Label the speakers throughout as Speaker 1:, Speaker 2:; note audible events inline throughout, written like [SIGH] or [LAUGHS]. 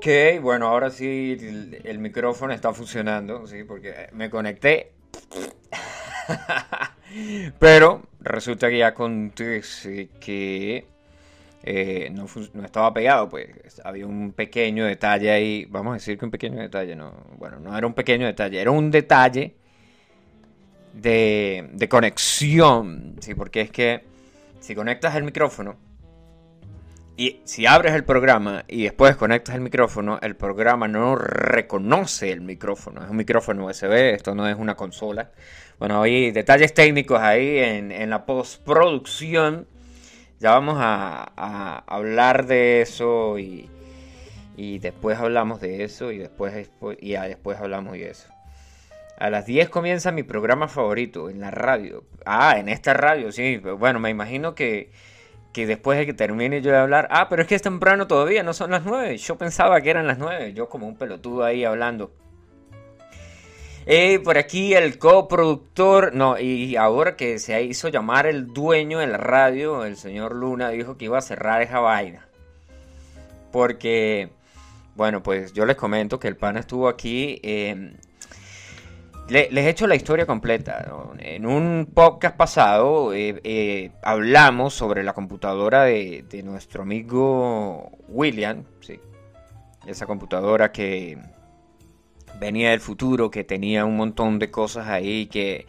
Speaker 1: Ok, bueno, ahora sí el, micrófono está funcionando, sí, porque me conecté. [LAUGHS] Pero resulta que ya conté que eh, no estaba pegado, pues había un pequeño detalle ahí. Vamos a decir que un pequeño detalle, no. Bueno, no era un pequeño detalle, era un detalle de, de conexión, sí, porque es que si conectas el micrófono y si abres el programa y después conectas el micrófono, el programa no reconoce el micrófono. Es un micrófono USB, esto no es una consola. Bueno, hay detalles técnicos ahí en, la postproducción. Ya vamos a, hablar de eso y, y después hablamos de eso y después, y después hablamos de eso. A las 10 comienza mi programa favorito en la radio. Ah, en esta radio, sí. Bueno, me imagino que, que después de que termine yo de hablar, ah, pero es que es temprano todavía, no son las 9. Yo pensaba que eran las 9. Yo como un pelotudo ahí hablando. Eh, por aquí el coproductor, no, y ahora que se hizo llamar el dueño de la radio, el señor Luna dijo que iba a cerrar esa vaina. Porque, bueno, pues yo les comento que el pan estuvo aquí. eh, le- les he hecho la historia completa. En un podcast pasado eh, eh, hablamos sobre la computadora de, nuestro amigo William. Sí. Esa computadora que venía del futuro, que tenía un montón de cosas ahí que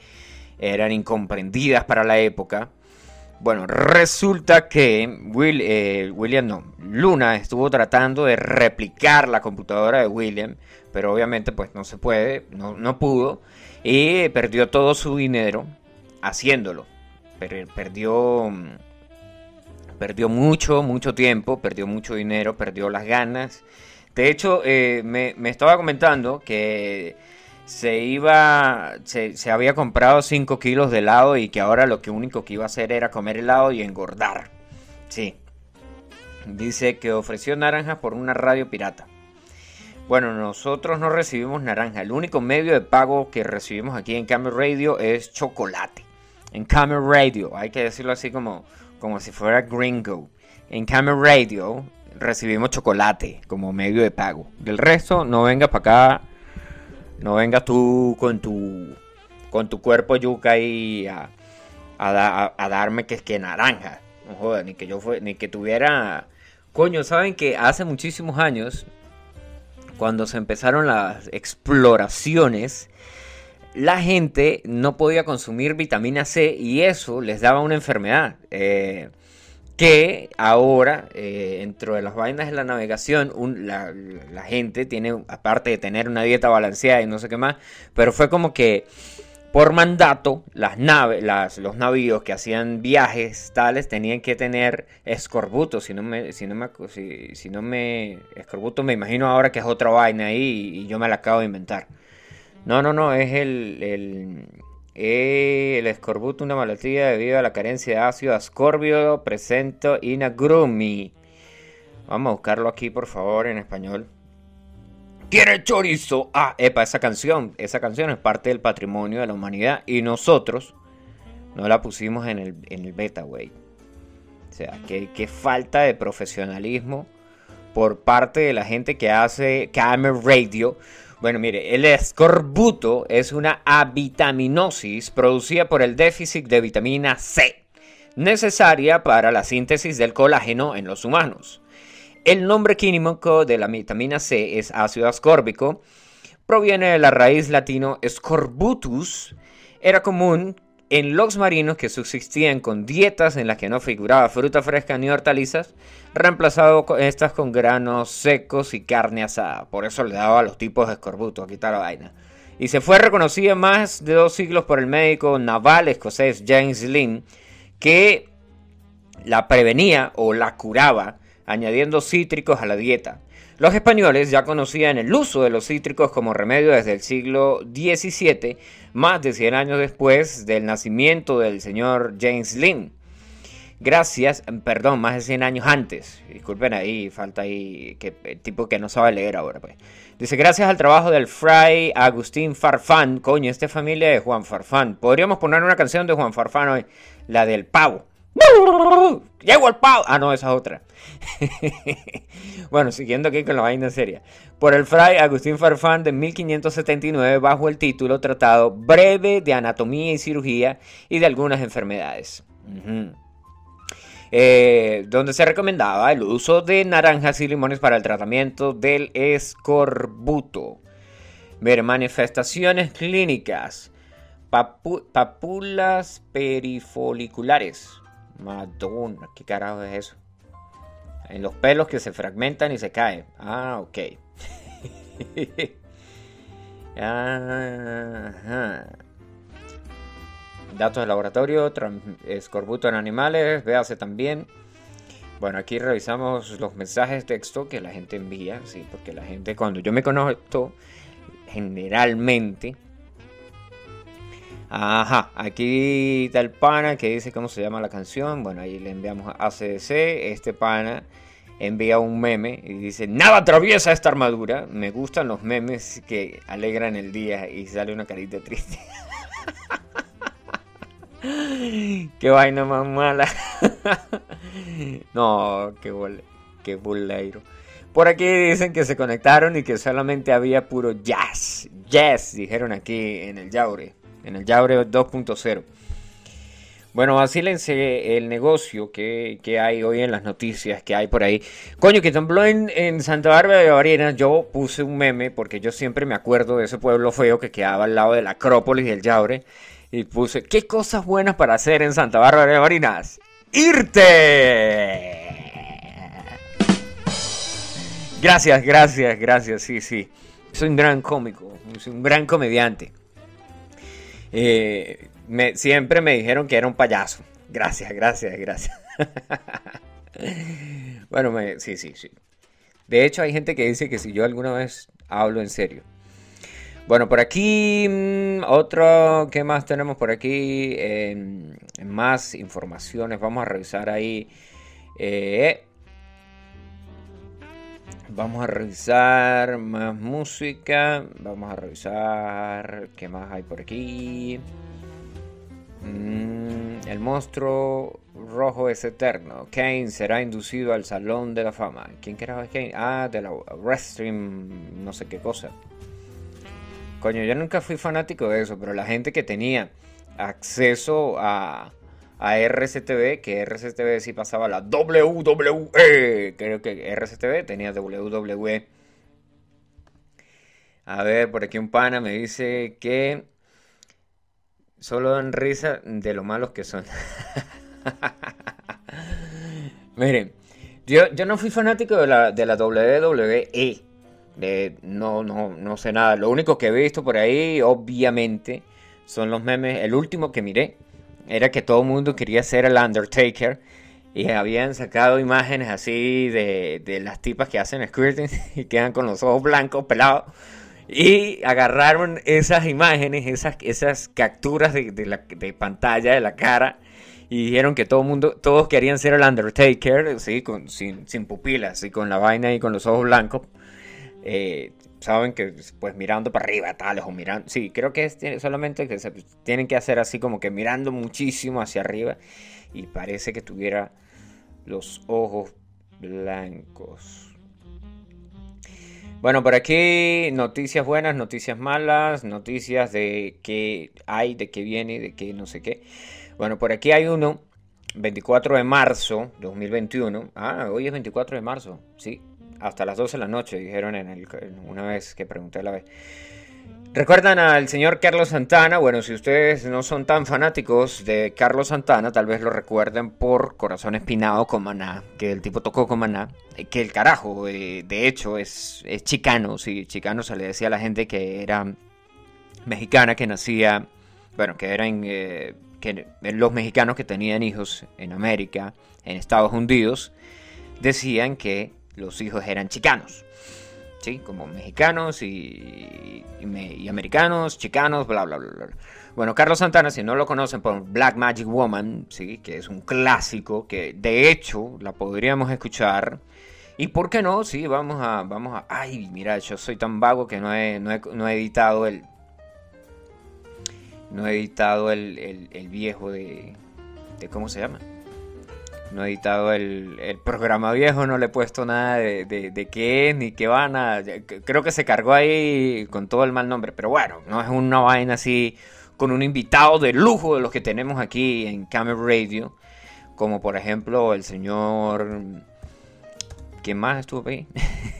Speaker 1: eran incomprendidas para la época. Bueno, resulta que eh, William no, Luna estuvo tratando de replicar la computadora de William, pero obviamente pues no se puede, no, no pudo, y perdió todo su dinero haciéndolo. Per- perdió, mm, perdió mucho, mucho tiempo, perdió mucho dinero, perdió las ganas. De hecho, eh, me, me estaba comentando que se iba, se, se había comprado 5 kilos de helado y que ahora lo que único que iba a hacer era comer helado y engordar. Sí. Dice que ofreció naranjas por una radio pirata. Bueno, nosotros no recibimos naranja. El único medio de pago que recibimos aquí en Camel Radio es chocolate. En Camel Radio, hay que decirlo así como, como si fuera gringo. En Camel Radio recibimos chocolate como medio de pago. Del resto, no vengas para acá. No vengas tú con tu con tu cuerpo yuca ahí a, a- a darme que es que naranja. No jodas, ni que yo fue, ni que tuviera. Coño, saben que hace muchísimos años, cuando se empezaron las exploraciones, la gente no podía consumir vitamina C y eso les daba una enfermedad. eh, que ahora, eh, dentro de las vainas de la navegación, la, la gente tiene, aparte de tener una dieta balanceada y no sé qué más, pero fue como que por mandato, las naves, los navíos que hacían viajes tales tenían que tener escorbuto. Si no me, si no me, si, no me, escorbuto me imagino ahora que es otra vaina ahí y, yo me la acabo de inventar. No, no, no, es el, el, el escorbuto, una malatía debido a la carencia de ácido ascorbio presente in agrumi. Vamos a buscarlo aquí, por favor, en español. ¿Quiere chorizo? Ah, epa, esa canción. Esa canción es parte del patrimonio de la humanidad y nosotros no la pusimos en el, en el beta, güey. O sea, qué, qué falta de profesionalismo por parte de la gente que hace Camel Radio. Bueno, mire, el escorbuto es una avitaminosis producida por el déficit de vitamina C, necesaria para la síntesis del colágeno en los humanos. El nombre químico de la vitamina C es ácido ascórbico. Proviene de la raíz latino scorbutus. Era común en los marinos que subsistían con dietas en las que no figuraba fruta fresca ni hortalizas, reemplazado co- estas con granos secos y carne asada. Por eso le daba a los tipos de escorbuto, aquí está la vaina. Y se fue reconocida más de dos siglos por el médico naval escocés James Lynn, que la prevenía o la curaba añadiendo cítricos a la dieta. Los españoles ya conocían el uso de los cítricos como remedio desde el siglo XVII, más de 100 años después del nacimiento del señor James Lynn. Gracias, perdón, más de 100 años antes. Disculpen ahí, falta ahí que el tipo que no sabe leer ahora, pues. Dice, gracias al trabajo del fray Agustín Farfán, coño, esta es familia de Juan Farfán. Podríamos poner una canción de Juan Farfán hoy, la del pavo. [LAUGHS] ¡Llego al pavo! Ah, no, esa es otra. [LAUGHS] bueno, siguiendo aquí con la vaina seria. Por el fray Agustín Farfán de 1579 bajo el título Tratado Breve de Anatomía y Cirugía y de algunas enfermedades. Eh, donde se recomendaba el uso de naranjas y limones para el tratamiento del escorbuto. Ver manifestaciones clínicas. papulas perifoliculares. Madonna, ¿qué carajo es eso? En los pelos que se fragmentan y se caen. Ah, ok. [LAUGHS] Datos de laboratorio, escorbuto en animales, véase también. Bueno, aquí revisamos los mensajes de texto que la gente envía, sí, porque la gente cuando yo me conozco, generalmente Ajá, aquí está el pana que dice cómo se llama la canción. Bueno, ahí le enviamos a ACDC. Este pana envía un meme y dice, nada atraviesa esta armadura. Me gustan los memes que alegran el día y sale una carita triste. [LAUGHS] qué vaina más mala. [LAUGHS] no, qué, bol qué. Por aquí dicen que se conectaron y que solamente había puro jazz. Jazz, dijeron aquí en el Yaure en el Yaure 2.0. Bueno, vacílense el negocio que, hay hoy en las noticias que hay por ahí. Coño, que tembló en, en Santa Bárbara de Barinas. Yo puse un meme porque yo siempre me acuerdo de ese pueblo feo que quedaba al lado de la Acrópolis del Yaure. Y puse, ¿qué cosas buenas para hacer en Santa Bárbara de Barinas? ¡Irte! Gracias, gracias, gracias, sí, sí. Soy un gran cómico, soy un gran comediante. Eh, me, siempre me dijeron que era un payaso. Gracias, gracias, gracias. [LAUGHS] bueno, sí, sí, sí. De hecho, hay gente que dice que si yo alguna vez hablo en serio. Bueno, por aquí, mm, otro, ¿qué más tenemos por aquí? más informaciones, vamos a revisar ahí. Eh, Vamos a revisar más música. Vamos a revisar qué más hay por aquí. Mm, el monstruo rojo es eterno. Kane será inducido al Salón de la Fama. ¿Quién es Kane? Ah, de la Restream, no sé qué cosa. Coño, yo nunca fui fanático de eso, pero la gente que tenía acceso a, a RCTV, que RCTV sí pasaba la WWE. Creo que RCTV tenía WWE. A ver, por aquí un pana me dice que solo dan risa de lo malos que son. [LAUGHS] Miren, yo, yo, no fui fanático de la, de la WWE. no, no, no sé nada. Lo único que he visto por ahí, obviamente, son los memes. El último que miré era que todo el mundo quería ser el Undertaker. Y habían sacado imágenes así de, las tipas que hacen squirting [LAUGHS] y quedan con los ojos blancos, pelados. Y agarraron esas imágenes, esas, esas capturas de, de pantalla de la cara. Y dijeron que todo mundo, todos querían ser el Undertaker, ¿sí? con, sin, sin pupilas y con la vaina y con los ojos blancos. Eh, saben que pues mirando para arriba, tales o mirando, sí, creo que es solamente que se tienen que hacer así como que mirando muchísimo hacia arriba y parece que tuviera los ojos blancos. Bueno, por aquí noticias buenas, noticias malas, noticias de qué hay, de qué viene, de qué no sé qué. Bueno, por aquí hay uno, 24 de marzo 2021. Ah, hoy es 24 de marzo, sí, hasta las 12 de la noche, dijeron en el, una vez que pregunté la vez. ¿Recuerdan al señor Carlos Santana? Bueno, si ustedes no son tan fanáticos de Carlos Santana, tal vez lo recuerden por Corazón Espinado con Maná, que el tipo tocó con Maná, eh, que el carajo, eh, de hecho, es, es chicano, sí, chicano se le decía a la gente que era mexicana, que nacía, bueno, que eran eh, que los mexicanos que tenían hijos en América, en Estados Unidos, decían que los hijos eran chicanos. ¿Sí? Como mexicanos y, americanos, chicanos, bla, bla, bla, bla. Bueno, Carlos Santana, si no lo conocen por Black Magic Woman, ¿sí? que es un clásico, que de hecho la podríamos escuchar. Y por qué no, sí, vamos a, vamos a... Ay, mira, yo soy tan vago que no he, no he, editado el... No he editado el, el, viejo de, de... ¿Cómo se llama? No he editado el, programa viejo, no le he puesto nada de, de, qué es ni qué van a... Creo que se cargó ahí con todo el mal nombre, pero bueno, no es una vaina así con un invitado de lujo de los que tenemos aquí en Camera Radio, como por ejemplo el señor... ¿Quién más estuvo ahí?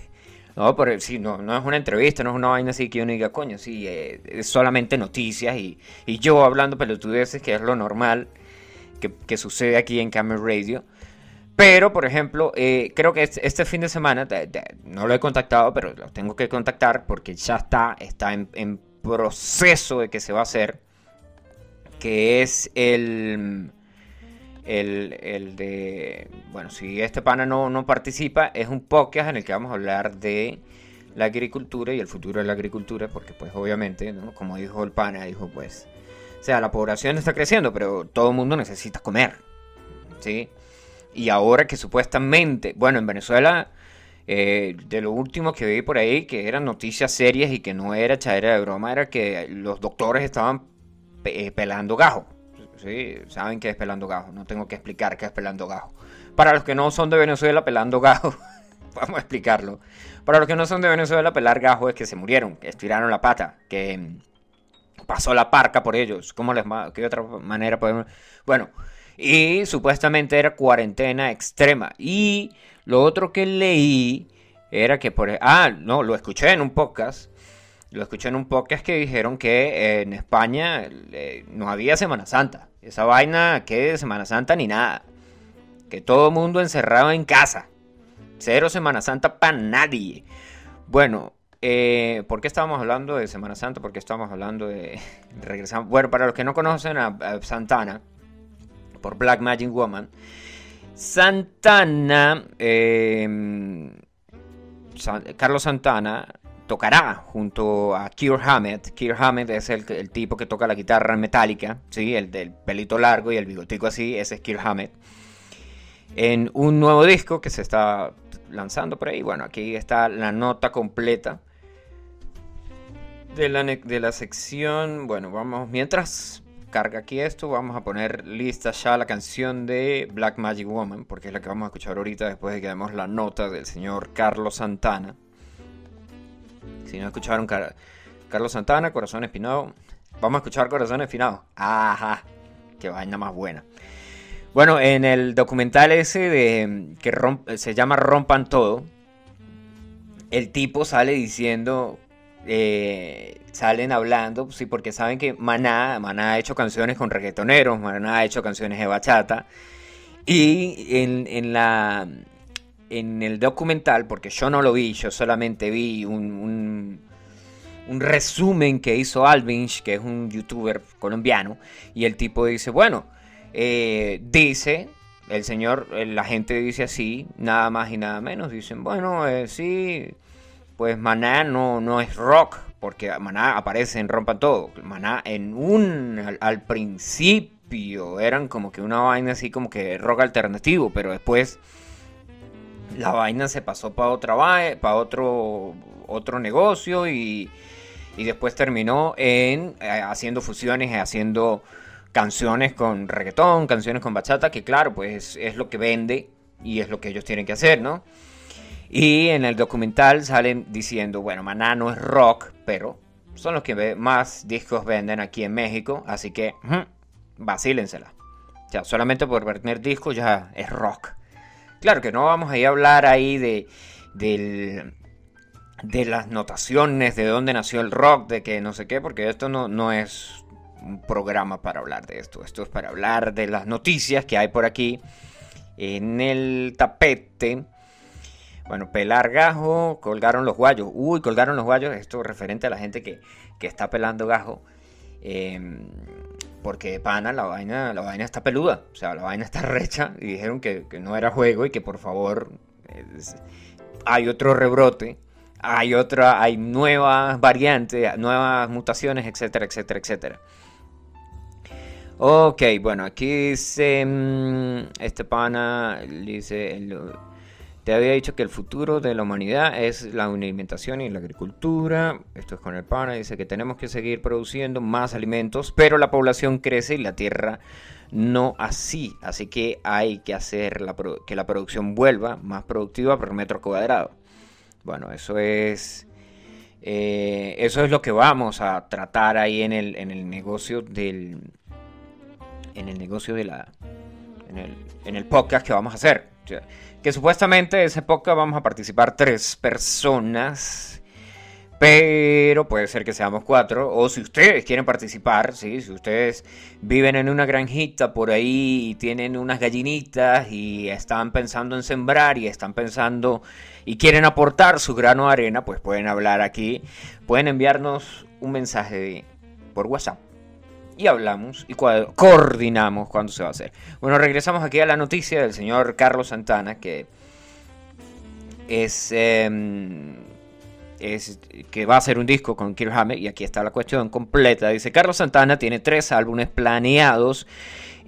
Speaker 1: [LAUGHS] no, pero sí, no, no es una entrevista, no es una vaina así que uno diga, coño, sí, eh, es solamente noticias y, y yo hablando pelotudeces, que es lo normal que, sucede aquí en Camel Radio. Pero, por ejemplo, eh, creo que este fin de semana, no lo he contactado, pero lo tengo que contactar porque ya está, está en, proceso de que se va a hacer, que es el, el, de, bueno, si este pana no, no participa, es un podcast en el que vamos a hablar de la agricultura y el futuro de la agricultura, porque pues obviamente, como dijo el pana, dijo pues o sea, la población está creciendo, pero todo el mundo necesita comer. ¿Sí? Y ahora que supuestamente, bueno, en Venezuela, eh, de lo último que vi por ahí, que eran noticias serias y que no era chadera de broma, era que los doctores estaban eh, pelando gajo. ¿Sí? Saben qué es pelando gajo, no tengo que explicar qué es pelando gajo. Para los que no son de Venezuela, pelando gajo, [LAUGHS] vamos a explicarlo. Para los que no son de Venezuela, pelar gajo es que se murieron, que estiraron la pata, que pasó la parca por ellos. ¿Cómo les ¿Qué otra manera podemos...? Bueno, y supuestamente era cuarentena extrema. Y lo otro que leí era que por... Ah, no, lo escuché en un podcast. Lo escuché en un podcast que dijeron que en España no había Semana Santa. Esa vaina que Semana Santa ni nada. Que todo el mundo encerrado en casa. Cero Semana Santa para nadie. Bueno, eh, ¿Por qué estábamos hablando de Semana Santa? Porque estábamos hablando de... [LAUGHS] Regresamos. Bueno, para los que no conocen a, Santana, por Black Magic Woman, Santana, em, Carlos Santana tocará junto a Kier Hammett. Kier Hammett es el, tipo que toca la guitarra metálica, ¿sí? el del pelito largo y el bigotico así, ese es Kier Hammett. En un nuevo disco que se está lanzando por ahí. Bueno, aquí está la nota completa de la, de la sección, bueno, vamos, mientras carga aquí esto, vamos a poner lista ya la canción de Black Magic Woman, porque es la que vamos a escuchar ahorita después de que demos la nota del señor Carlos Santana. Si no escucharon Carlos Santana, Corazón Espinado, vamos a escuchar Corazón Espinado. Ajá, qué vaina más buena. Bueno, en el documental ese de que se llama Rompan Todo, el tipo sale diciendo eh, salen hablando, sí, porque saben que Maná, Maná ha hecho canciones con reggaetoneros, Maná ha hecho canciones de bachata. Y en, la, en el documental, porque yo no lo vi, yo solamente vi un, un, resumen que hizo Alvinch, que es un youtuber colombiano, y el tipo dice, bueno, eh, dice, el señor, la gente dice así, nada más y nada menos, dicen, bueno, eh, sí pues Maná no, no es rock, porque Maná aparece en Rompa Todo. Maná en un, al, principio eran como que una vaina así como que rock alternativo, pero después la vaina se pasó para otra para otro, otro negocio y, y después terminó en eh, haciendo fusiones, haciendo canciones con reggaetón, canciones con bachata, que claro, pues es lo que vende y es lo que ellos tienen que hacer, ¿no? Y en el documental salen diciendo, bueno, Maná no es rock, pero son los que más discos venden aquí en México, así que vacílensela. O sea, solamente por vender discos ya es rock. Claro que no vamos a ir a hablar ahí de, de las notaciones, de dónde nació el rock, de que no sé qué, porque esto no, no es un programa para hablar de esto. Esto es para hablar de las noticias que hay por aquí en el tapete bueno, pelar gajo, colgaron los guayos. Uy, colgaron los guayos. Esto referente a la gente que, está pelando gajo. Em, porque pana, la vaina, la vaina está peluda. O sea, la vaina está [LAUGHS] recha. Y dijeron que, no era juego y que por favor hay otro rebrote. Hay otra, hay nuevas variantes, nuevas mutaciones, etcétera, etcétera, etcétera. Ok, bueno, aquí dice mm, este pana, dice te había dicho que el futuro de la humanidad es la alimentación y la agricultura. Esto es con el pana. Dice que tenemos que seguir produciendo más alimentos, pero la población crece y la tierra no así. Así que hay que hacer que la producción vuelva más productiva por metro cuadrado. Bueno, eso es... Eh, eso es lo que vamos a tratar ahí en el, en el negocio del... En el negocio de la... En el, en el podcast que vamos a hacer. Que supuestamente ese podcast vamos a participar tres personas pero puede ser que seamos cuatro. O si ustedes quieren participar, si ustedes viven en una granjita por ahí y tienen unas gallinitas y están pensando en sembrar y están pensando y quieren aportar su grano de arena, pues pueden hablar aquí. Pueden enviarnos un mensaje por WhatsApp. Y hablamos y coordinamos cuándo se va a hacer. Bueno, regresamos aquí a la noticia del señor Carlos Santana, que es... Em, es que va a hacer un disco con Kirk y aquí está la cuestión completa. Dice Carlos Santana tiene tres álbumes planeados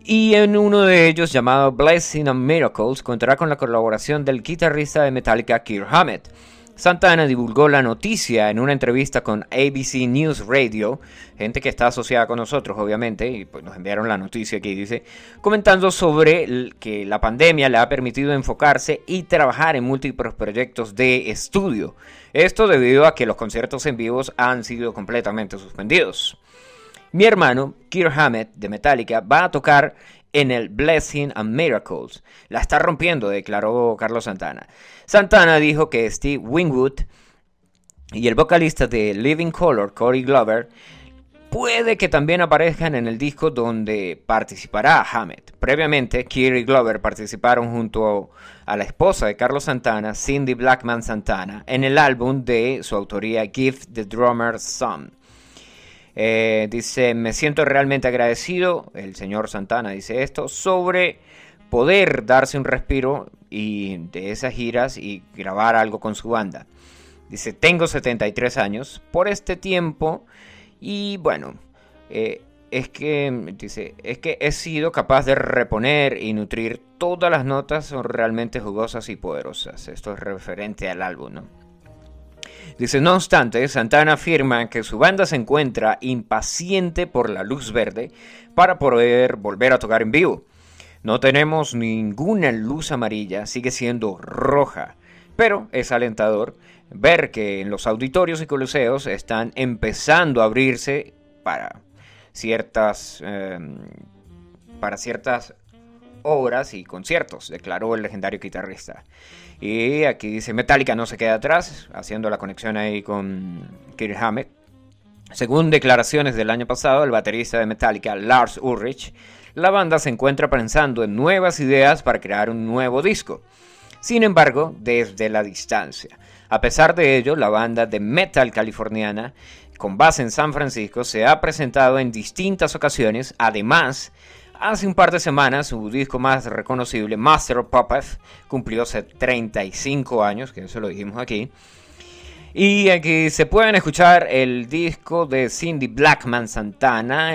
Speaker 1: y en uno de ellos llamado Blessing and Miracles contará con la colaboración del guitarrista de Metallica Kirk Hammett. Santana divulgó la noticia en una entrevista con ABC News Radio, gente que está asociada con nosotros obviamente, y pues nos enviaron la noticia aquí, dice, comentando sobre que la pandemia le ha permitido enfocarse y trabajar en múltiples proyectos de estudio. Esto debido a que los conciertos en vivos han sido completamente suspendidos. Mi hermano, Kirk Hammett de Metallica, va a tocar en el Blessing and Miracles. La está rompiendo, declaró Carlos Santana. Santana dijo que Steve Wingwood y el vocalista de Living Color, Corey Glover, puede que también aparezcan en el disco donde participará Hammett. Previamente, Kirk y Glover participaron junto a la esposa de Carlos Santana, Cindy Blackman Santana, en el álbum de su autoría Gift the Drummer's Son. Eh, dice, me siento realmente agradecido, el señor Santana dice esto, sobre poder darse un respiro de esas giras y grabar algo con su banda. Dice, tengo 73 años, por este tiempo y bueno, eh, es que dice, es que he sido capaz de reponer y nutrir todas las notas son realmente jugosas y poderosas. Esto es referente al álbum, ¿no? Dice, no obstante, Santana afirma que su banda se encuentra impaciente por la luz verde para poder volver a tocar en vivo. No tenemos ninguna luz amarilla, sigue siendo roja, pero es alentador ver que en los auditorios y coliseos están empezando a abrirse para ciertas em, para ciertas obras y conciertos, declaró el legendario guitarrista. Y aquí dice Metallica no se queda atrás, haciendo la conexión ahí con Kirk Hammett. Según declaraciones del año pasado, el baterista de Metallica, Lars Ulrich, la banda se encuentra pensando en nuevas ideas para crear un nuevo disco. Sin embargo, desde la distancia. A pesar de ello, la banda de metal californiana, con base en San Francisco, se ha presentado en distintas ocasiones. Además, Hace un par de semanas su disco más reconocible, Master of Puppets, cumplió 35 años, que eso lo dijimos aquí. Y aquí se pueden escuchar el disco de Cindy Blackman Santana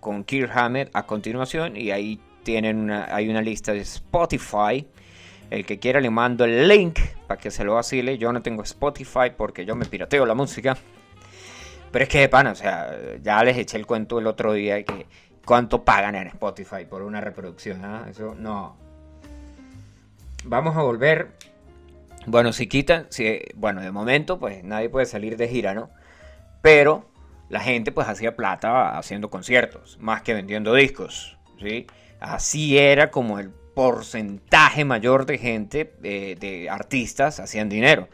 Speaker 1: con Kirk Hammett a continuación. Y ahí tienen una, hay una lista de Spotify. El que quiera le mando el link para que se lo vacile. Yo no tengo Spotify porque yo me pirateo la música. Pero es que, pana, o sea, ya les eché el cuento el otro día que cuánto pagan en Spotify por una reproducción. ¿ah? Eso no. Vamos a volver. Bueno, si quitan, si, bueno, de momento, pues nadie puede salir de gira, ¿no? Pero la gente, pues hacía plata haciendo conciertos, más que vendiendo discos, ¿sí? Así era como el porcentaje mayor de gente, de, de artistas, hacían dinero.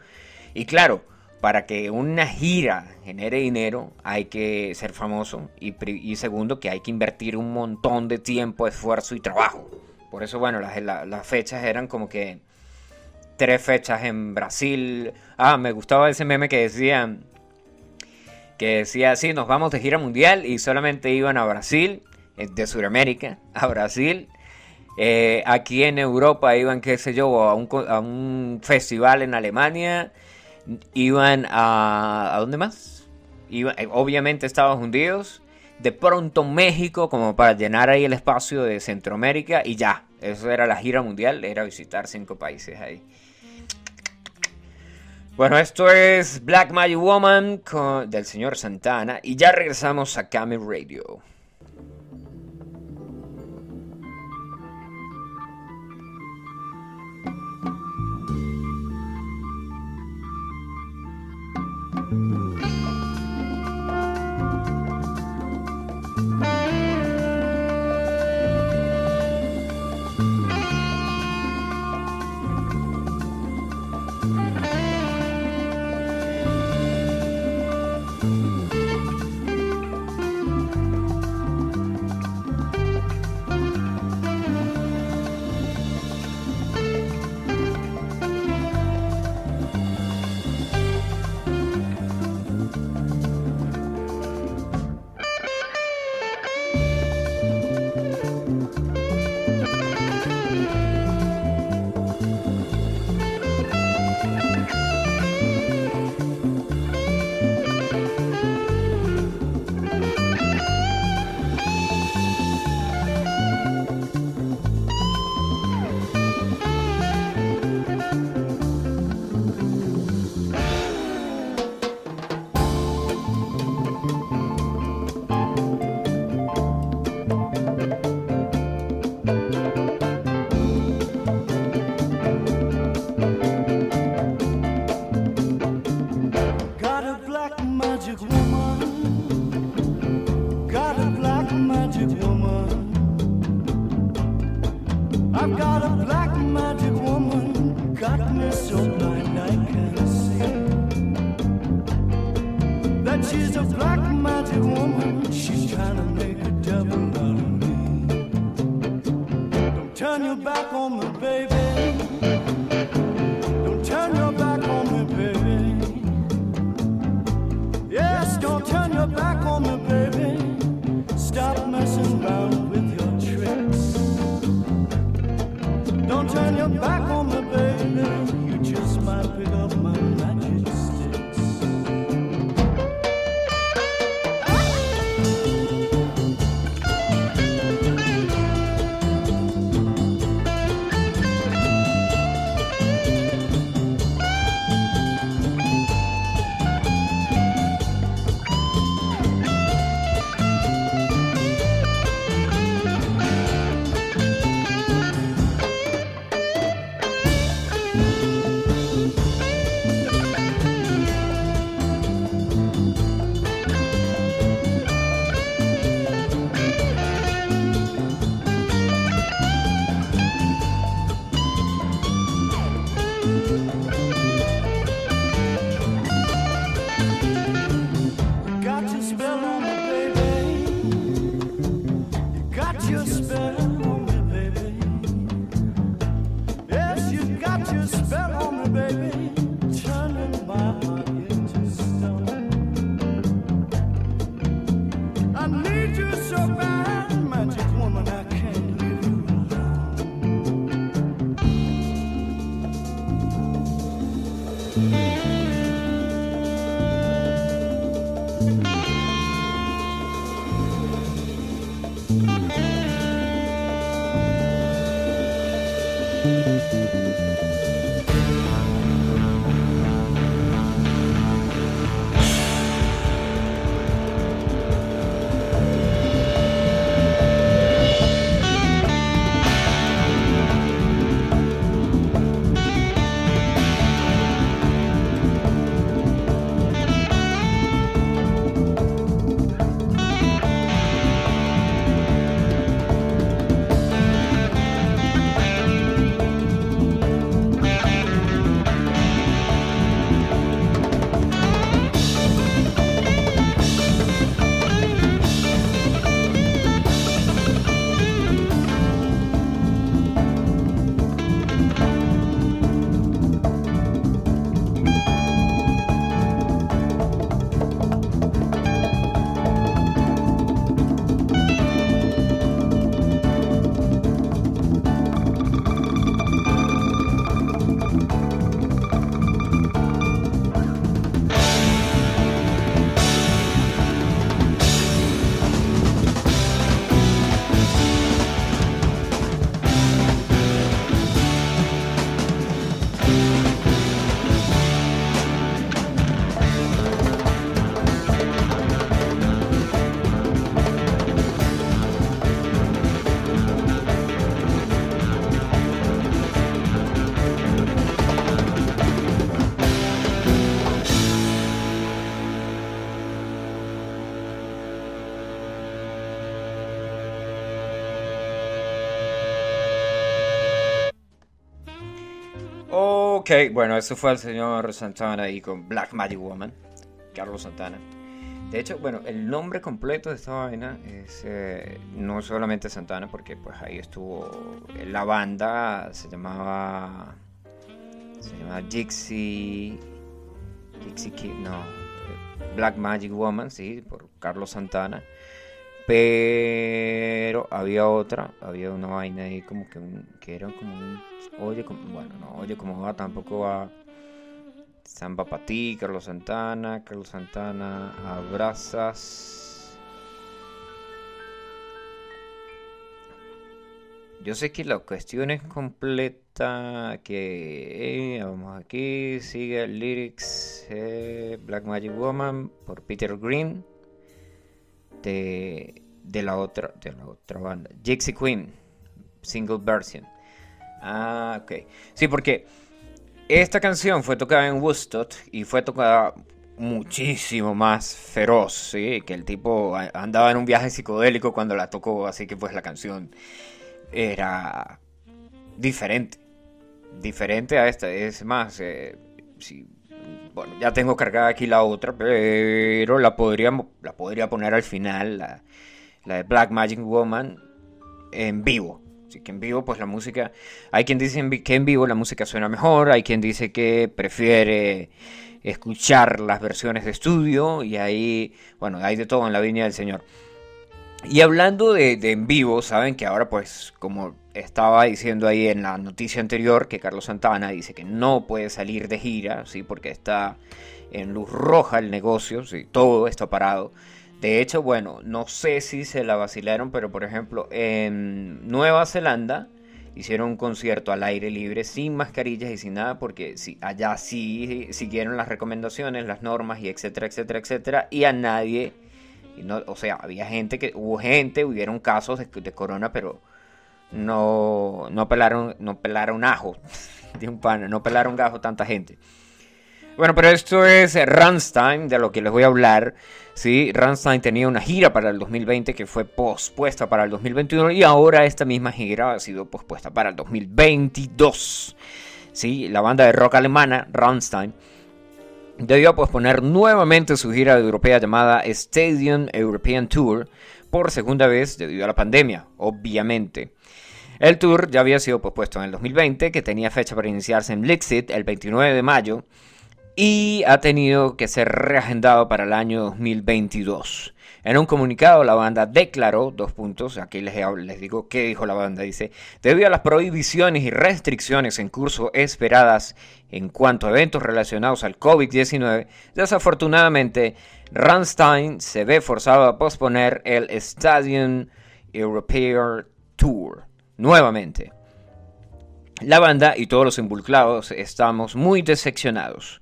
Speaker 1: Y claro, para que una gira genere dinero hay que ser famoso y, segundo que hay que invertir un montón de tiempo, esfuerzo y trabajo. Por eso, bueno, las, fechas eran como que tres fechas en Brasil. Ah, me gustaba ese meme que decía que decía, sí, nos vamos de gira mundial y solamente iban a Brasil, eh, de Sudamérica, a Brasil. Eh, aquí en Europa iban, qué sé yo, a un festival en Alemania iban a... ¿A dónde más? Iba, eh, obviamente Estados Unidos, de pronto México como para llenar ahí el espacio de Centroamérica y ya, eso era la gira mundial, era visitar cinco países ahí.
Speaker 2: Bueno, esto es Black Magic Woman con, del señor Santana y ya regresamos a Camel Radio.
Speaker 1: Bueno, eso fue el señor Santana ahí con Black Magic Woman, Carlos Santana. De hecho, bueno, el nombre completo de esta vaina es eh, no solamente Santana, porque pues ahí estuvo la banda, se llamaba se llamaba Kid, no, Black Magic Woman, sí, por Carlos Santana. Pero había otra, había una vaina ahí como que, que era como un, oye, como, bueno, no, oye, como va, tampoco va Samba para ti, Carlos Santana, Carlos Santana, abrazas. Yo sé que la cuestión es completa, que eh, vamos aquí, sigue el lyrics eh, Black Magic Woman por Peter Green de, de, la otra de la otra banda, Jixie Queen, single version. Ah, ok. Sí, porque esta canción fue tocada en Woodstock y fue tocada muchísimo más feroz, ¿sí? Que el tipo andaba en un viaje psicodélico cuando la tocó, así que pues la canción era diferente. Diferente a esta, es más, eh, bueno, ya tengo cargada aquí la otra, pero la podría, la podría poner al final, la, la de Black Magic Woman, en vivo. Así que en vivo, pues la música. Hay quien dice que en vivo la música suena mejor, hay quien dice que prefiere escuchar las versiones de estudio, y ahí, bueno, hay de todo en la viña del Señor. Y hablando de, en vivo, saben que ahora, pues, como estaba diciendo ahí en la noticia anterior, que Carlos Santana dice que no puede salir de gira, ¿sí? Porque está en luz roja el negocio, ¿sí? Todo está parado. De hecho, bueno, no sé si se la vacilaron, pero por ejemplo, en Nueva Zelanda hicieron un concierto al aire libre sin mascarillas y sin nada, porque sí, allá sí siguieron las recomendaciones, las normas y etcétera, etcétera, etcétera, y a nadie, no, o sea, había gente que, hubo gente, hubieron casos de, corona, pero no, no pelaron, no pelaron ajo [LAUGHS] de un pan, no pelaron gajo tanta gente. Bueno, pero esto es Rammstein, de lo que les voy a hablar. ¿sí? Rammstein tenía una gira para el 2020 que fue pospuesta para el 2021 y ahora esta misma gira ha sido pospuesta para el 2022. ¿sí? La banda de rock alemana, Rammstein, debió posponer nuevamente su gira europea llamada Stadium European Tour por segunda vez debido a la pandemia, obviamente. El tour ya había sido pospuesto en el 2020, que tenía fecha para iniciarse en Lixit el 29 de mayo, y ha tenido que ser reagendado para el año 2022. En un comunicado la banda declaró, dos puntos, aquí les, digo qué dijo la banda, dice, debido a las prohibiciones y restricciones en curso esperadas en cuanto a eventos relacionados al COVID-19, desafortunadamente Rammstein se ve forzado a posponer el Stadium European Tour nuevamente. La banda y todos los involucrados estamos muy decepcionados.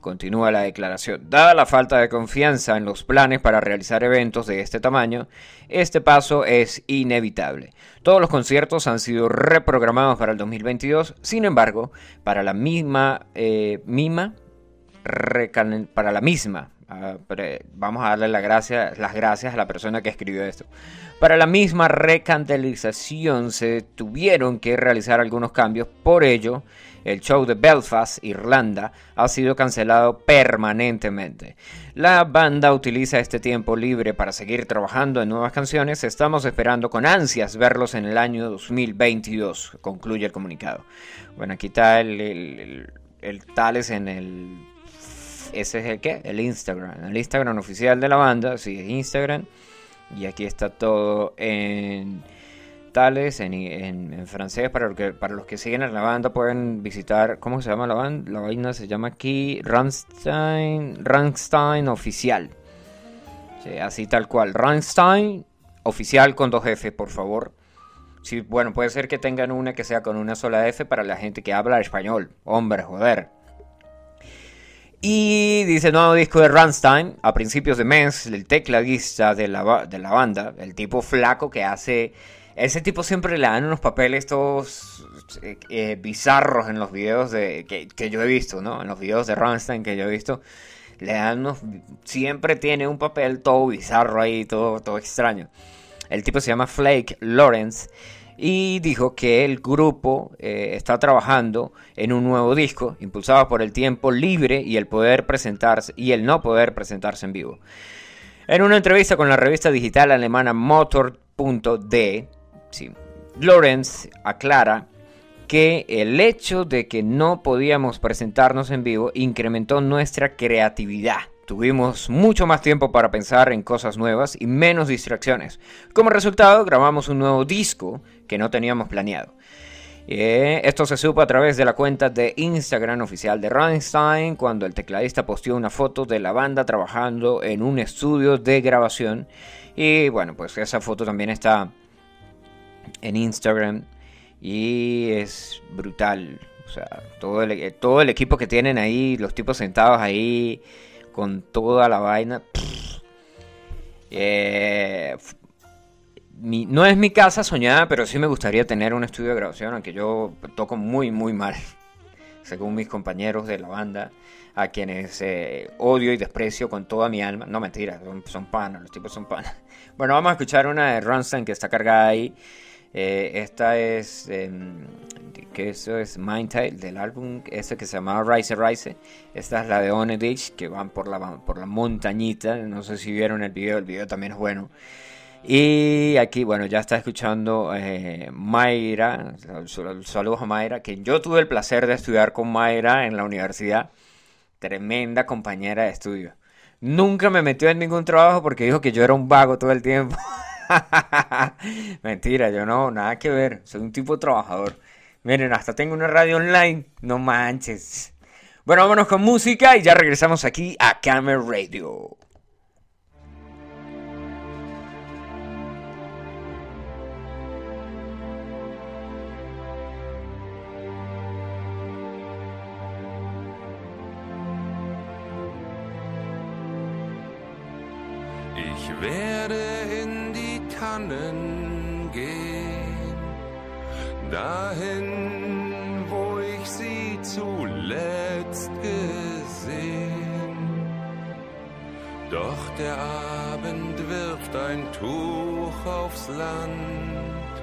Speaker 1: Continúa la declaración. Dada la falta de confianza en los planes para realizar eventos de este tamaño, este paso es inevitable. Todos los conciertos han sido reprogramados para el 2022, sin embargo, para la misma, eh, para la misma Ah, vamos a darle las gracias a la persona que escribió esto. Para la misma recantalización se tuvieron que realizar algunos cambios, por ello el show de Belfast, Irlanda, ha sido cancelado permanentemente. La banda utiliza este tiempo libre para seguir trabajando en nuevas canciones. Estamos esperando con ansias verlos en el año 2022, concluye el comunicado. Bueno, aquí está el Tales en el ese es el que, el Instagram, el Instagram oficial de la banda, sí, es Instagram. Y aquí está todo en tales, en, francés, para, que, para los que siguen a la banda pueden visitar, ¿cómo se llama la banda? La vaina se llama aquí Rammstein, Rammstein Oficial. así tal cual, Rammstein Oficial con dos F, por favor. Sí, bueno, puede ser que tengan una que sea con una sola F para la gente que habla español. Hombre, joder. Y dice nuevo disco de Rammstein, a principios de mes, el tecladista de la, de la banda, el tipo flaco que hace... Ese tipo siempre le dan unos papeles todos eh, eh, bizarros en los videos de, que, yo he visto, ¿no? En los videos de Rammstein que yo he visto. Le dan. Siempre tiene un papel todo bizarro ahí, todo, todo extraño. El tipo se llama Flake Lawrence. Y dijo que el grupo eh, está trabajando en un nuevo disco impulsado por el tiempo libre y el poder presentarse y el no poder presentarse en vivo. En una entrevista con la revista digital alemana Motor.de, Lorenz aclara que el hecho de que no podíamos presentarnos en vivo incrementó nuestra creatividad. Tuvimos mucho más tiempo para pensar en cosas nuevas y menos distracciones. Como resultado, grabamos un nuevo disco que no teníamos planeado. Eh, esto se supo a través de la cuenta de Instagram oficial de Rammstein cuando el tecladista posteó una foto de la banda trabajando en un estudio de grabación. Y bueno, pues esa foto también está en Instagram y es brutal. O sea, todo el, todo el equipo que tienen ahí, los tipos sentados ahí con toda la vaina. Eh, no es mi casa soñada, pero sí me gustaría tener un estudio de grabación, aunque yo toco muy, muy mal, [LAUGHS] según mis compañeros de la banda, a quienes eh, odio y desprecio con toda mi alma. No, mentira, son, panas, los tipos son panas. [LAUGHS] Bueno, vamos a escuchar una de Ronstein que está cargada ahí. Eh, esta es, em, que eso es Mindtale del álbum ese que se llamaba Rise Rise. Esta es la de Oneditch, que van por la, por la montañita. No sé si vieron el video, el video también es bueno. Y aquí, bueno, ya está escuchando eh, Mayra, saludos a Mayra, que yo tuve el placer de estudiar con Mayra en la universidad, tremenda compañera de estudio. Nunca me metió en ningún trabajo porque dijo que yo era un vago todo el tiempo. [LAUGHS] [LAUGHS] Mentira, yo no, nada que ver, soy un tipo trabajador. Miren, hasta tengo una radio online, no manches. Bueno, vámonos con música y ya regresamos aquí a Camera Radio.
Speaker 3: werde in Tannen gehen, dahin, wo ich sie zuletzt gesehen. Doch der Abend wirft ein Tuch aufs Land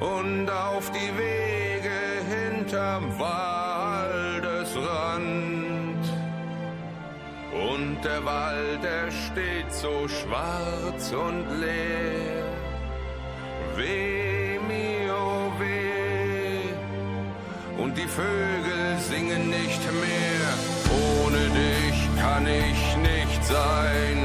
Speaker 3: und auf die Wege hinterm Waldesrand. Und der Wald, der steht so schwarz und leer. Weh mir, oh weh. Und die Vögel singen nicht mehr. Ohne dich kann ich nicht sein,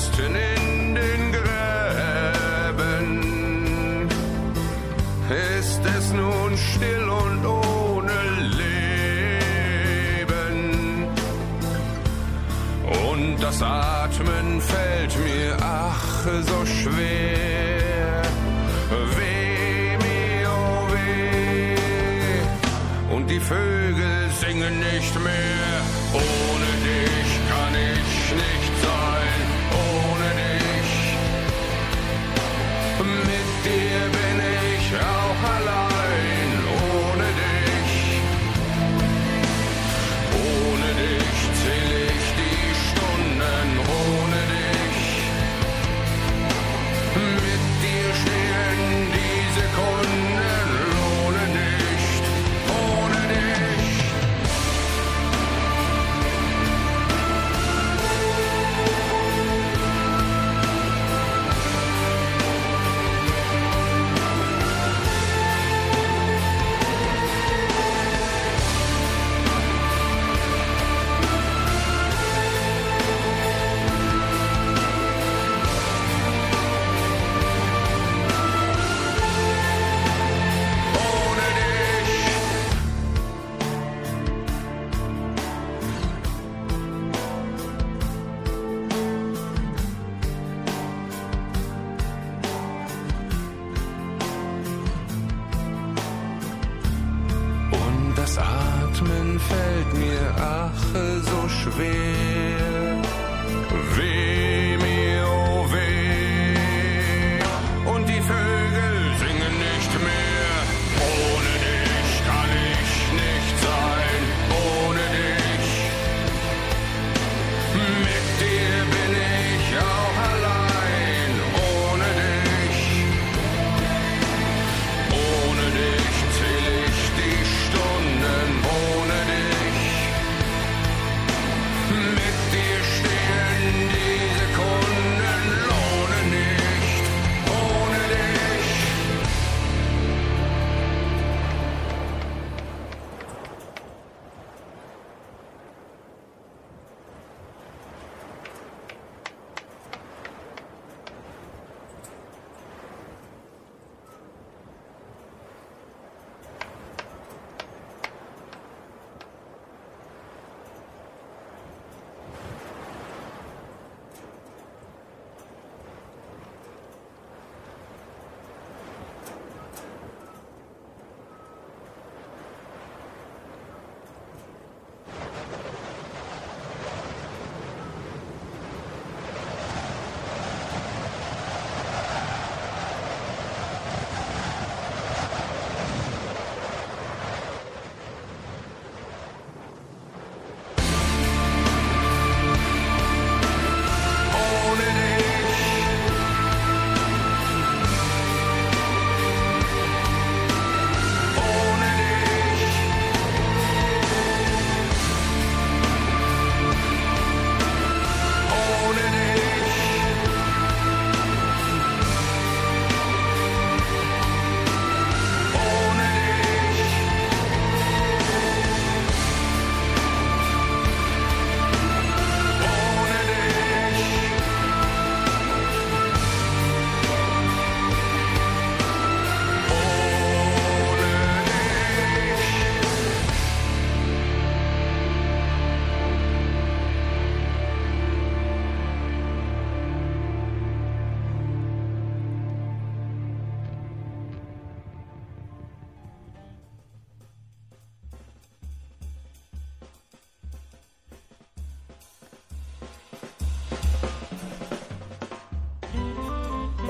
Speaker 3: Nesten in den Gräben ist es nun still und ohne Leben. Und das Atmen fällt mir ach so schwer.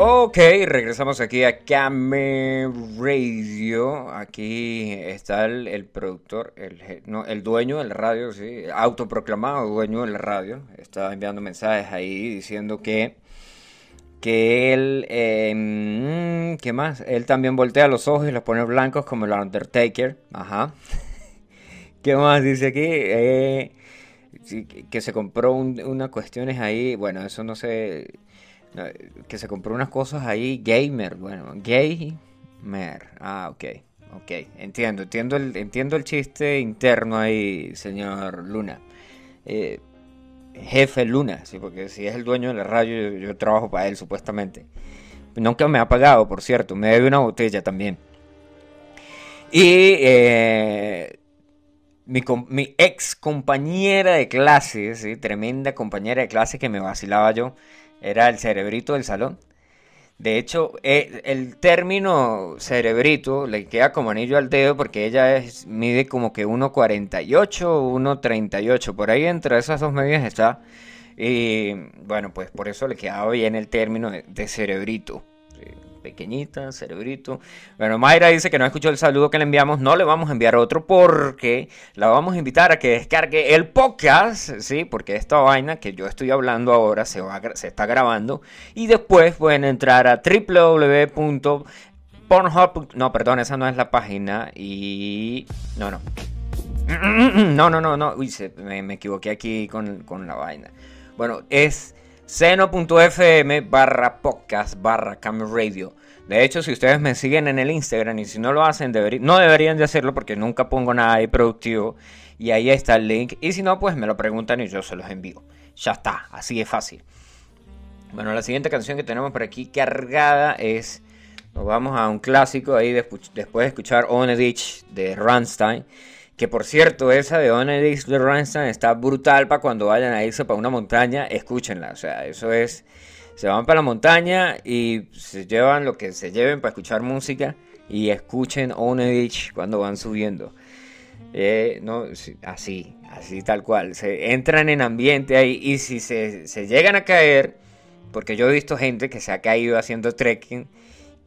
Speaker 1: Ok, regresamos aquí a Came Radio. Aquí está el, productor, el, no, el dueño del radio, sí, autoproclamado dueño del radio. Está enviando mensajes ahí diciendo que, que él, mm, ¿qué más? Él también voltea los ojos y los pone blancos como el Undertaker. Ajá. [LAUGHS] ¿Qué más dice aquí? Eh, que se compró un- unas cuestiones ahí, bueno, eso no sé, que se compró unas cosas ahí, gamer, bueno, gamer, ah, ok, ok, entiendo, entiendo el, entiendo el chiste interno ahí, señor Luna, Eh, jefe Luna, sí, porque si es el dueño de la radio, yo, trabajo para él, supuestamente, nunca me ha pagado, por cierto, me debe una botella también, y eh, mi, ex compañera de clase, tremenda compañera de clase que me vacilaba yo, era el cerebrito del salón. De hecho, eh, el término cerebrito le queda como anillo al dedo porque ella es, mide como que 1,48 o 1,38. Por ahí entre esas dos medidas está. Y bueno, pues por eso le quedaba bien el término de cerebrito. Pequeñita, cerebrito. Bueno, Mayra dice que no escuchó el saludo que le enviamos. No le vamos a enviar otro porque la vamos a invitar a que descargue el podcast, ¿sí? Porque esta vaina que yo estoy hablando ahora se, va, se está grabando. Y después pueden entrar a www.pornhub. No, perdón, esa no es la página. Y... No, no. [CLEARS THROAT] No, no, no, no. Uy, me, me equivoqué aquí con, con la vaina. Bueno, es seno.fm barra podcast barra radio. De hecho, si ustedes me siguen en el Instagram y si no lo hacen, no deberían de hacerlo porque nunca pongo nada ahí productivo. Y ahí está el link. Y si no, pues me lo preguntan y yo se los envío. Ya está, así de fácil. Bueno, la siguiente canción que tenemos por aquí cargada es. Nos vamos a un clásico ahí después de escuchar On a Ditch de Rammstein. Que por cierto, esa de On a Ditch de Rammstein está brutal para cuando vayan a irse para una montaña. Escúchenla, o sea, eso es. Se van para la montaña y se llevan lo que se lleven para escuchar música. Y escuchen On a Ditch cuando van subiendo. Eh, no, así, así tal cual. Se entran en ambiente ahí y si se, se, llegan a caer, porque yo he visto gente que se ha caído haciendo trekking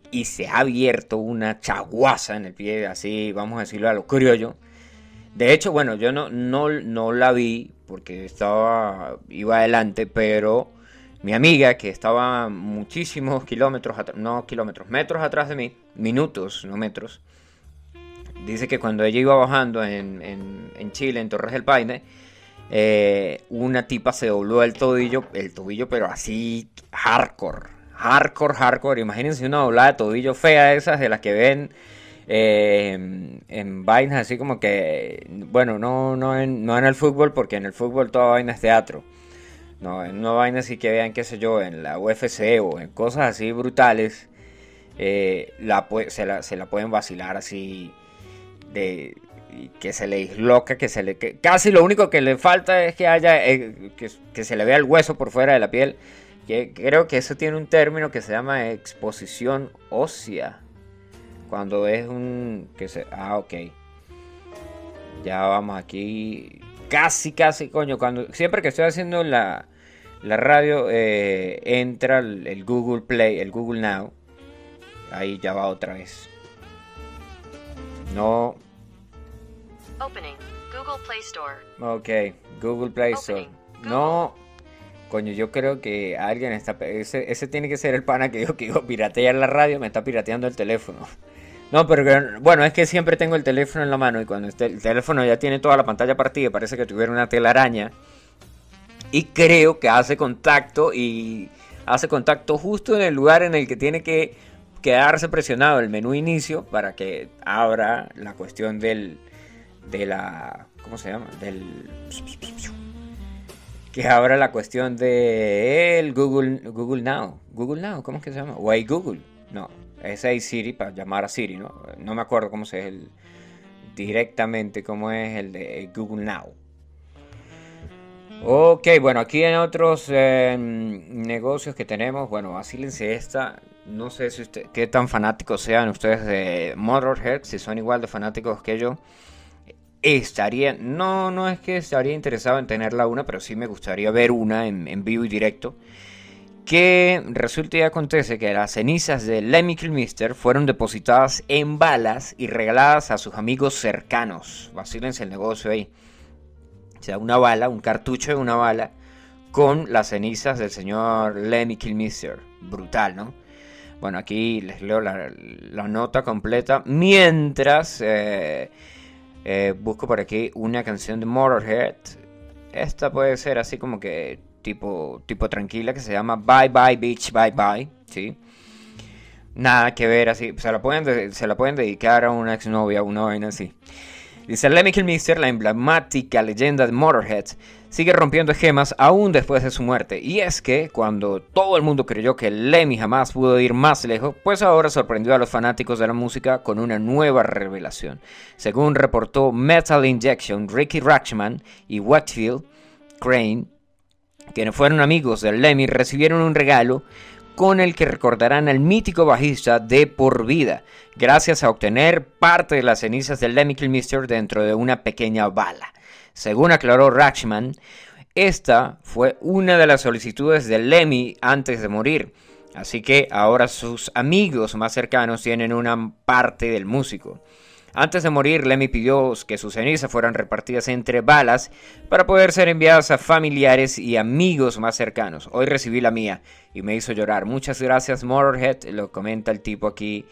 Speaker 1: y se ha abierto una chaguaza en el pie, así vamos a decirlo a lo criollo. De hecho, bueno, yo no, no, no la vi porque estaba, iba adelante, pero mi amiga que estaba muchísimos [LAUGHS] kilómetros, no kilómetros, metros atrás de mí, minutos, no metros, dice que cuando ella iba bajando en, en, Chile, en Torres del Paine, eh, una tipa se dobló el tobillo, el tobillo, pero así hardcore, hardcore, hardcore. Imagínense una doblada de tobillo fea, esas de las que ven eh, en vainas así como que, bueno, no, no, en, no en el fútbol, porque en el fútbol toda vaina es teatro. No, en una vaina así que vean, qué sé yo, en la UFC o en cosas así brutales, eh, se, la, se la pueden vacilar así de que se le disloca, que se le casi lo único que le falta es que haya eh, que, se le vea el hueso por fuera de la piel. Que creo que eso tiene un término que se llama exposición ósea. Cuando es un que se ah ok. Ya vamos aquí casi casi coño cuando siempre que estoy haciendo la la radio eh, entra el Google Play, el Google Now. Ahí ya va otra vez. No.
Speaker 4: Opening. Google Play Store.
Speaker 1: Ok, Google Play Store. No. Coño, yo creo que alguien está. Ese, ese tiene que ser el pana que dijo que iba a piratear la radio, me está pirateando el teléfono. No, pero bueno, es que siempre tengo el teléfono en la mano y cuando el teléfono ya tiene toda la pantalla partida, parece que tuviera una telaraña. Y creo que hace contacto y hace contacto justo en el lugar en el que tiene que quedarse presionado el menú inicio para que abra la cuestión del de la ¿cómo se llama? del que abra la cuestión de el Google Google Now, Google Now, ¿cómo es que se llama? O hay Google. No, es hay Siri para llamar a Siri, ¿no? No me acuerdo cómo se es el directamente cómo es el de Google Now. Ok, bueno, aquí en otros eh, negocios que tenemos, bueno, vacílense esta. No sé si usted, qué tan fanáticos sean ustedes de Motorhead, si son igual de fanáticos que yo. Estaría, no, no es que estaría interesado en tenerla una, pero sí me gustaría ver una en, vivo y directo. Que resulta y acontece que las cenizas de Lemmy Kilmister fueron depositadas en balas y regaladas a sus amigos cercanos. Vacílense el negocio ahí sea, una bala, un cartucho de una bala con las cenizas del señor Lemmy Kilmister. Brutal, ¿no? Bueno, aquí les leo la, nota completa. Mientras eh, eh, busco por aquí una canción de Motorhead. Esta puede ser así como que tipo, tipo tranquila, que se llama Bye Bye Beach Bye Bye. ¿sí? Nada que ver así. Se la pueden, se la pueden dedicar a una exnovia, una vaina así. Dice Lemmy Kilmister, la emblemática leyenda de Motorhead, sigue rompiendo gemas aún después de su muerte. Y es que cuando todo el mundo creyó que Lemmy jamás pudo ir más lejos, pues ahora sorprendió a los fanáticos de la música con una nueva revelación. Según reportó Metal Injection, Ricky Rachman y Whitfield Crane, quienes fueron amigos de Lemmy, recibieron un regalo con el que recordarán al mítico bajista de por vida, gracias a obtener parte de las cenizas del Lemmy Kilmister dentro de una pequeña bala. Según aclaró Rachman, esta fue una de las solicitudes de Lemmy antes de morir, así que ahora sus amigos más cercanos tienen una parte del músico. Antes de morir, Lemmy pidió que sus cenizas fueran repartidas entre balas para poder ser enviadas a familiares y amigos más cercanos. Hoy recibí la mía y me hizo llorar. Muchas gracias, Motorhead. Lo comenta el tipo aquí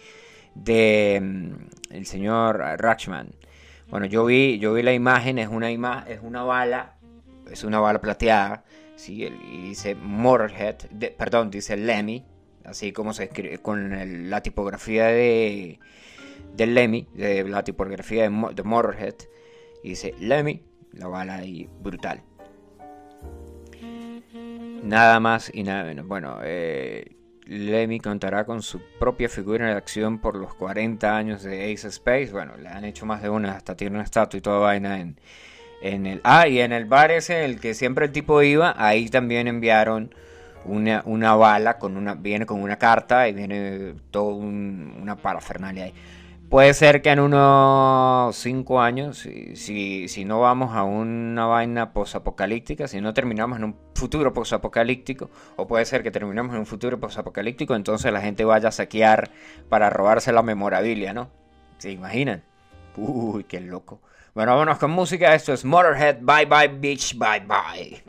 Speaker 1: de mm, el señor Rachman. Bueno, yo vi, yo vi la imagen, es una es una bala, es una bala plateada, ¿sí? y dice Motorhead, perdón, dice Lemmy, así como se escribe con la tipografía de del Lemmy, de la tipografía de, de Motorhead, dice Lemmy, la bala ahí brutal. Nada más y nada menos. Bueno, eh, Lemmy contará con su propia figura de acción por los 40 años de Ace Space. Bueno, le han hecho más de una, hasta tiene una estatua y toda vaina en, en el... Ah, y en el bar ese, el que siempre el tipo iba, ahí también enviaron una, una bala, con una, viene con una carta y viene toda una parafernalia ahí.
Speaker 5: Puede ser que en unos 5 años, si, si, no vamos a una vaina posapocalíptica, si no terminamos en un futuro posapocalíptico, o puede ser que terminemos en un futuro posapocalíptico, entonces la gente vaya a saquear para robarse la memorabilia, ¿no? ¿Se imaginan? Uy, qué loco. Bueno, vámonos con música. Esto es Motorhead. Bye bye, bitch. Bye bye.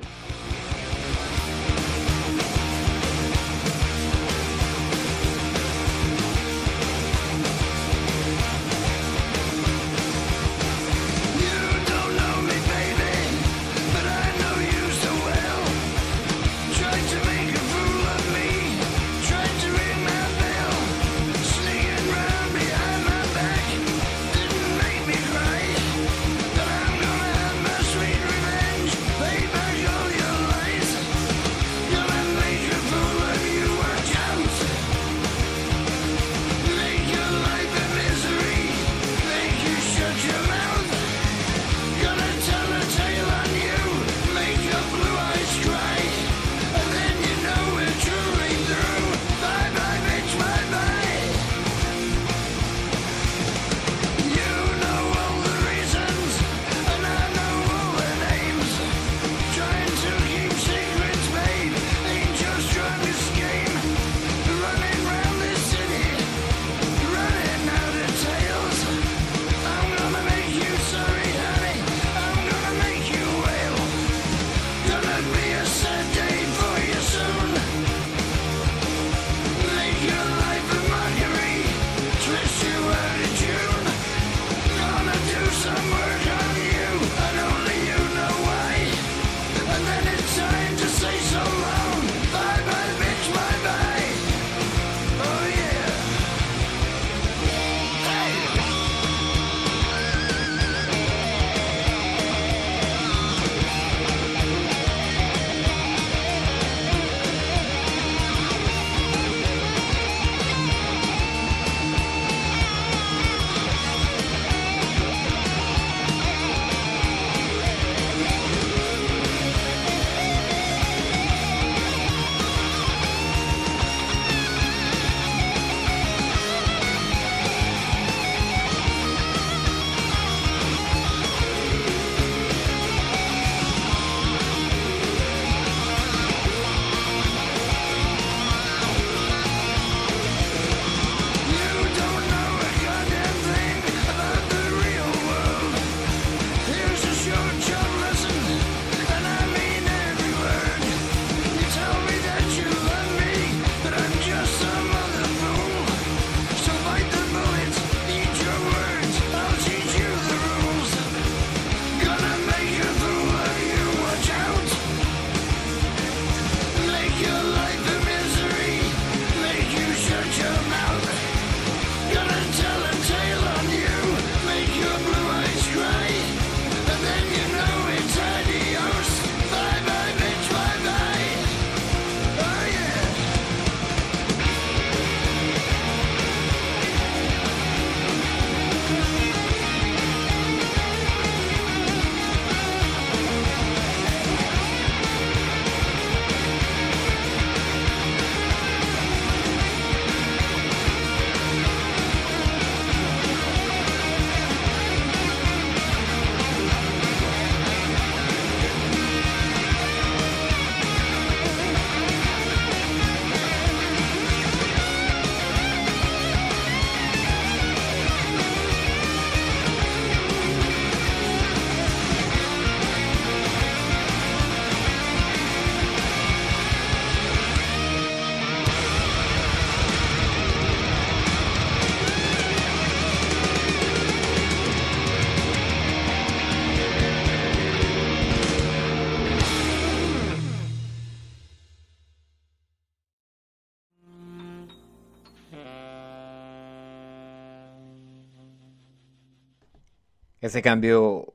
Speaker 5: ese cambio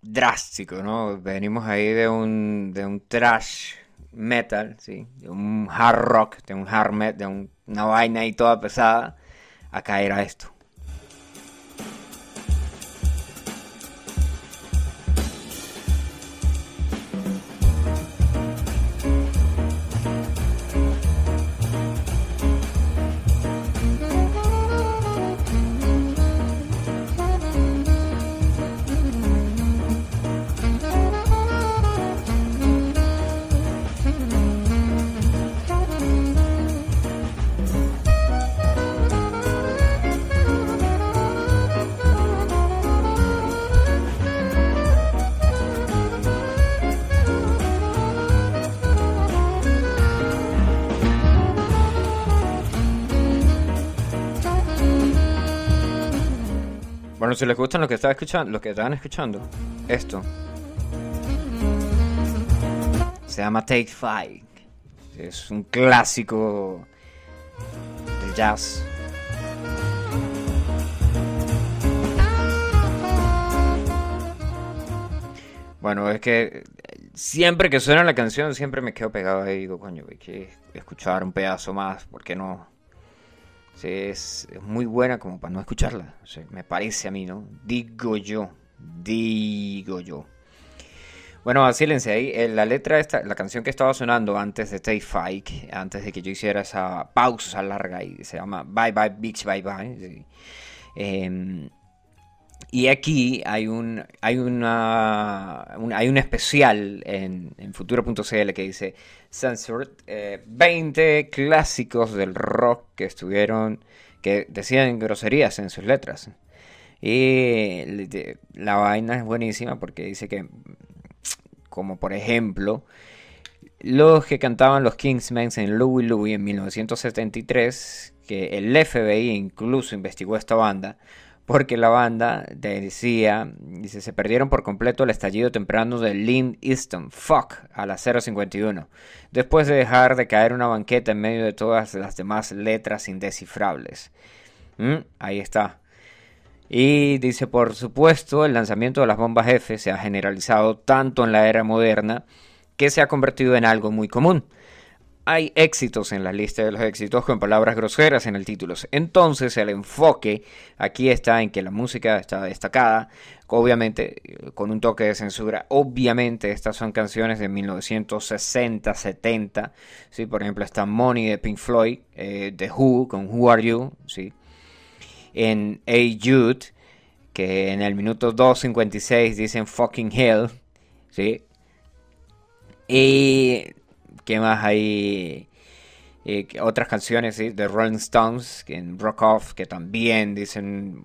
Speaker 5: drástico, ¿no? Venimos ahí de un, de un trash metal, ¿sí? De un hard rock, de un hard metal, de un, una vaina ahí toda pesada, a caer a esto.
Speaker 1: Si les gustan lo que están escuchando, lo que estaban escuchando, esto se llama Take Five. Es un clásico del jazz. Bueno, es que siempre que suena la canción, siempre me quedo pegado ahí y digo, coño, hay que escuchar un pedazo más, ¿por qué no? Es, muy buena como para no escucharla. me parece a mí, ¿no? Digo yo, digo yo. Bueno, vacílense ahí. eh, La letra esta, la canción que estaba sonando antes de Take Five, antes de que yo hiciera esa pausa larga y se llama Bye Bye Beach Bye Bye. sí. Y aquí hay un, hay una, un- hay un especial en, futuro.cl que dice Censored, eh, 20 clásicos del rock que estuvieron, que decían groserías en sus letras. Y la vaina es buenísima porque dice que, como por ejemplo, los que cantaban los Kingsmen en Louie Louie en 1973, que el FBI incluso investigó esta banda, porque la banda decía, dice, se perdieron por completo el estallido temprano de Lynn Easton, fuck, a las 051, después de dejar de caer una banqueta en medio de todas las demás letras indescifrables. Mm, Ahí está. Y dice, por supuesto, el lanzamiento de las bombas F se ha generalizado tanto en la era moderna que se ha convertido en algo muy común. Hay éxitos en la lista de los éxitos con palabras groseras en el título. Entonces el enfoque aquí está en que la música está destacada, obviamente con un toque de censura. Obviamente estas son canciones de 1960, 70. ¿sí? Por ejemplo está Money de Pink Floyd, eh, The Who con Who Are You. ¿sí? En A Jude, que en el minuto 2.56 dicen fucking hell. ¿sí? Y ¿qué más hay? Eh, otras canciones de Rolling Stones, que en Rock Off, que también dicen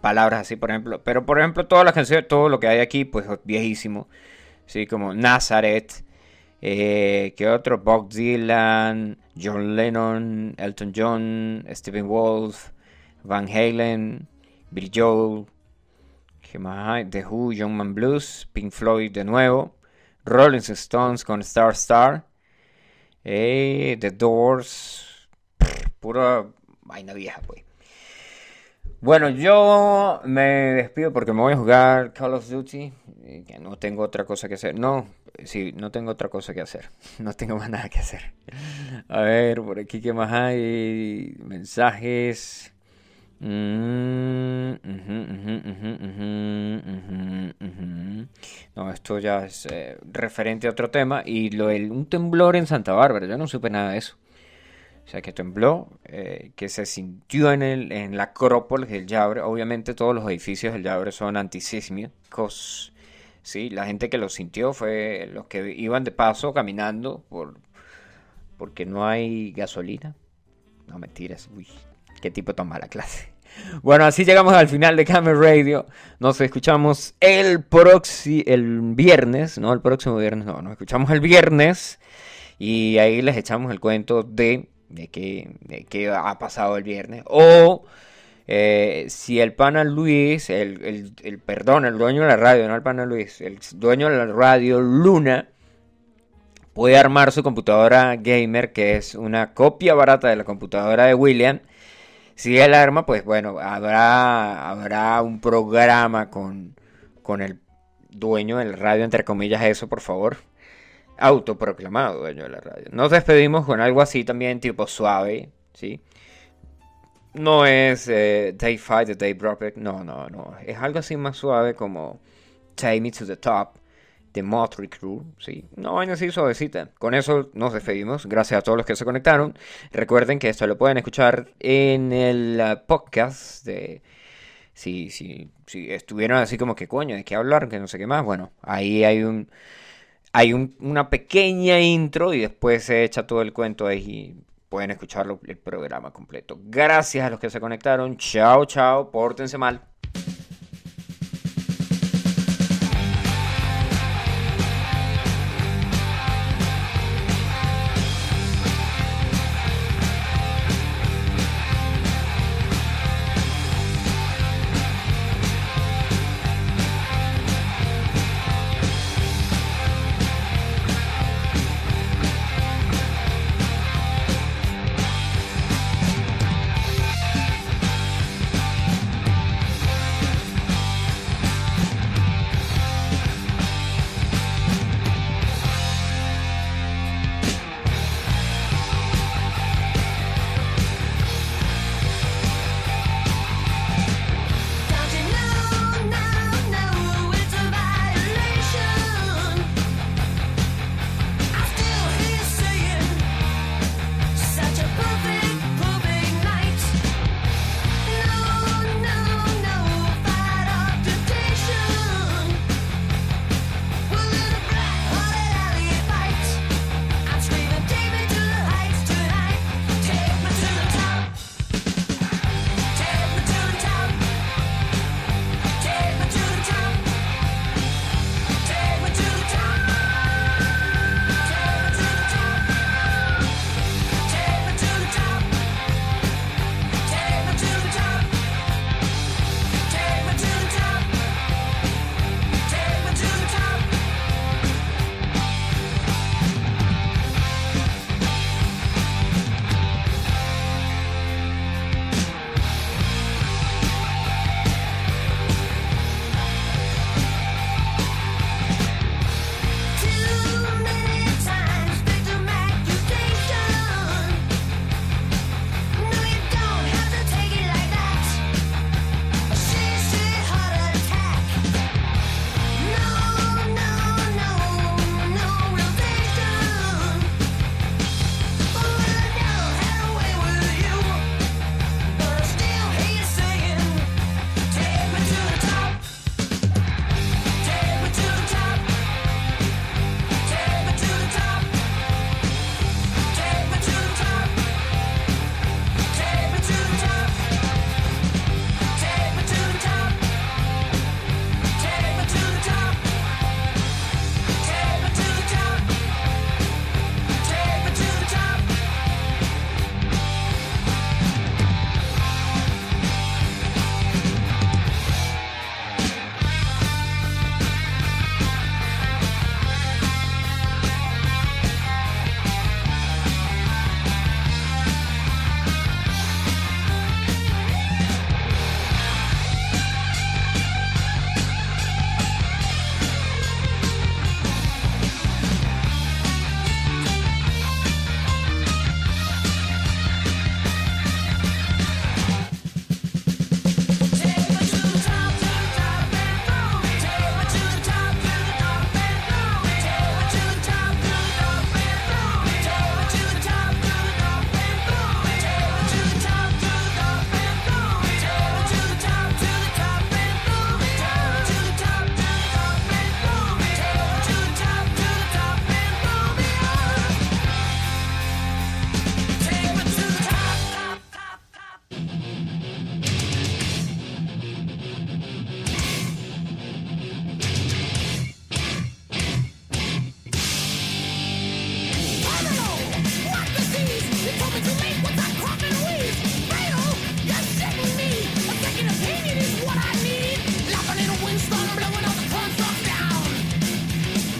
Speaker 1: palabras así, por ejemplo. Pero por ejemplo, todas las canciones, todo lo que hay aquí, pues viejísimo. Sí, como Nazareth. Eh, ¿Qué otro? Bob Dylan, John Lennon, Elton John, Stephen Wolf, Van Halen, Bill Joel. ¿Qué más hay? The Who, Young Man Blues, Pink Floyd de nuevo. Rolling Stones con Star Star. Eh, The Doors. Pura vaina vieja, pues. Bueno, yo me despido porque me voy a jugar Call of Duty. y que no tengo otra cosa que hacer. No, sí, no tengo otra cosa que hacer. [LAUGHS] No tengo más nada que hacer. A ver, por aquí, ¿qué más hay? Mensajes. Mm. No, esto ya es eh, referente a otro tema. Y lo del un temblor en Santa Bárbara, yo no supe nada de eso. O sea, que tembló, eh, que se sintió en, el, en la Acrópolis del Yabre. Obviamente todos los edificios del Yabre son antisísmicos. Sí, la gente que lo sintió fue los que iban de paso caminando por, porque no hay gasolina. No, mentiras. Uy, qué tipo tan mala clase. [LAUGHS] Bueno, así llegamos al final de Camel Radio. Nos escuchamos el próximo, el viernes, no el próximo viernes, no, nos escuchamos el viernes y ahí les echamos el cuento de, de qué, de qué ha pasado el viernes. O eh, si el pana Luis, el, el, perdón, el dueño de la radio, no el pana Luis, el dueño de la radio Luna, puede armar su computadora gamer, que es una copia barata de la computadora de William. Si él arma, pues bueno, habrá, habrá un programa con, con el dueño de la radio, entre comillas, eso, por favor. Autoproclamado dueño de la radio. Nos despedimos con algo así también, tipo suave, ¿sí? No es eh, Day 5 de Dave Brubeck, no, no, no. Es algo así más suave como Take Me to the Top de Motley Crue, sí. No, vaina así suavecita. Con eso nos despedimos. Gracias a todos los que se conectaron. Recuerden que esto lo pueden escuchar en el uh, podcast de... Si, si, si estuvieron así como que coño, ¿de qué hablar? Que no sé qué más. Bueno, ahí hay un... Hay un- una pequeña intro y después se echa todo el cuento ahí y pueden escucharlo el programa completo. Gracias a los que se conectaron. Chao, chao. Pórtense mal.